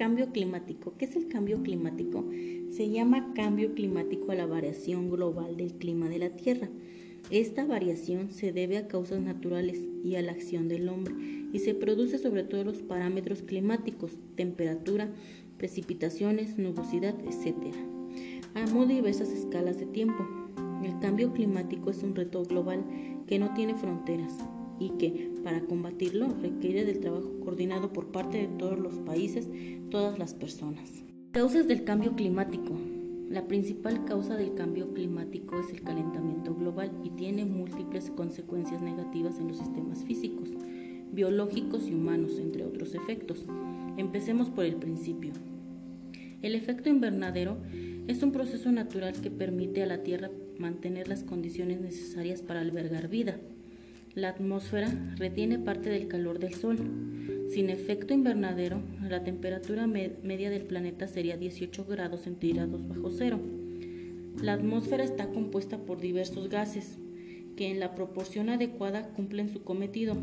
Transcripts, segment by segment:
Cambio climático. ¿Qué es el cambio climático? Se llama cambio climático a la variación global del clima de la Tierra. Esta variación se debe a causas naturales y a la acción del hombre y se produce sobre todo los parámetros climáticos, temperatura, precipitaciones, nubosidad, etc. A muy diversas escalas de tiempo. El cambio climático es un reto global que no tiene fronteras y que, para combatirlo, requiere del trabajo coordinado por parte de todos los países, todas las personas. Causas del cambio climático. La principal causa del cambio climático es el calentamiento global y tiene múltiples consecuencias negativas en los sistemas físicos, biológicos y humanos, entre otros efectos. Empecemos por el principio. El efecto invernadero es un proceso natural que permite a la Tierra mantener las condiciones necesarias para albergar vida. La atmósfera retiene parte del calor del Sol. Sin efecto invernadero, la temperatura media del planeta sería 18 grados centígrados bajo cero. La atmósfera está compuesta por diversos gases que en la proporción adecuada cumplen su cometido.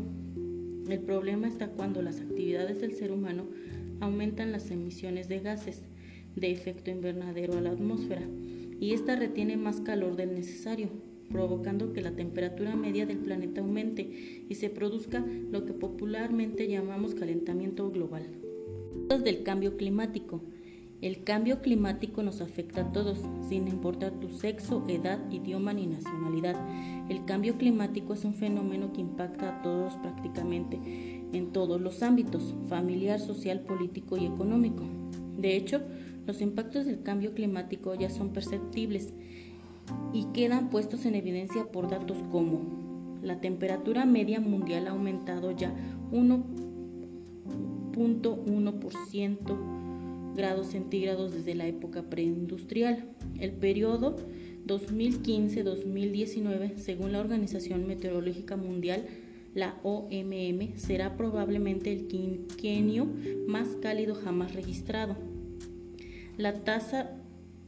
El problema está cuando las actividades del ser humano aumentan las emisiones de gases de efecto invernadero a la atmósfera y ésta retiene más calor del necesario, provocando que la temperatura media del planeta aumente y se produzca lo que popularmente llamamos calentamiento global. Del cambio climático. El cambio climático nos afecta a todos, sin importar tu sexo, edad, idioma ni nacionalidad. El cambio climático es un fenómeno que impacta a todos prácticamente en todos los ámbitos, familiar, social, político y económico. De hecho, los impactos del cambio climático ya son perceptibles y quedan puestos en evidencia por datos como la temperatura media mundial ha aumentado ya 1.1% grados centígrados desde la época preindustrial. El periodo 2015-2019, según la Organización Meteorológica Mundial, la OMM, será probablemente el quinquenio más cálido jamás registrado. La tasa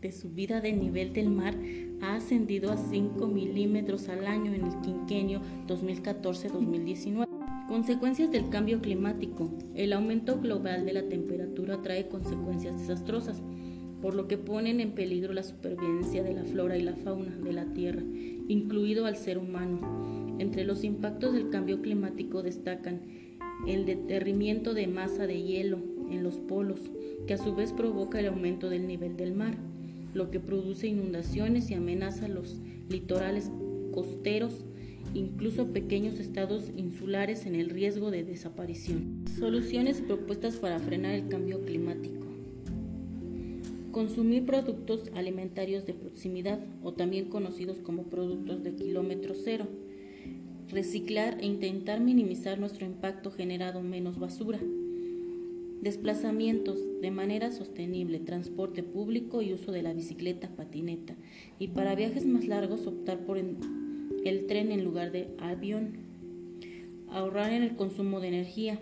de subida de nivel del mar ha ascendido a 5 milímetros al año en el quinquenio 2014-2019. Consecuencias del cambio climático. El aumento global de la temperatura trae consecuencias desastrosas, por lo que ponen en peligro la supervivencia de la flora y la fauna de la Tierra, incluido al ser humano. Entre los impactos del cambio climático destacan el deterrimiento de masa de hielo en los polos, que a su vez provoca el aumento del nivel del mar, lo que produce inundaciones y amenaza los litorales costeros, incluso pequeños estados insulares en el riesgo de desaparición. Soluciones y propuestas para frenar el cambio climático. Consumir productos alimentarios de proximidad o también conocidos como productos de kilómetro cero. Reciclar e intentar minimizar nuestro impacto generando menos basura desplazamientos de manera sostenible, transporte público y uso de la bicicleta, patineta, y para viajes más largos optar por el tren en lugar de avión, ahorrar en el consumo de energía,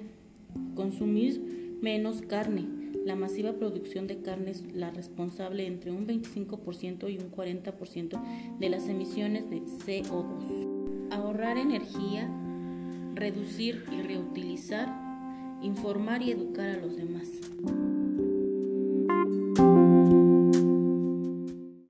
consumir menos carne. La masiva producción de carne es la responsable entre un 25% y un 40% de las emisiones de CO2. Ahorrar energía, reducir y reutilizar informar y educar a los demás.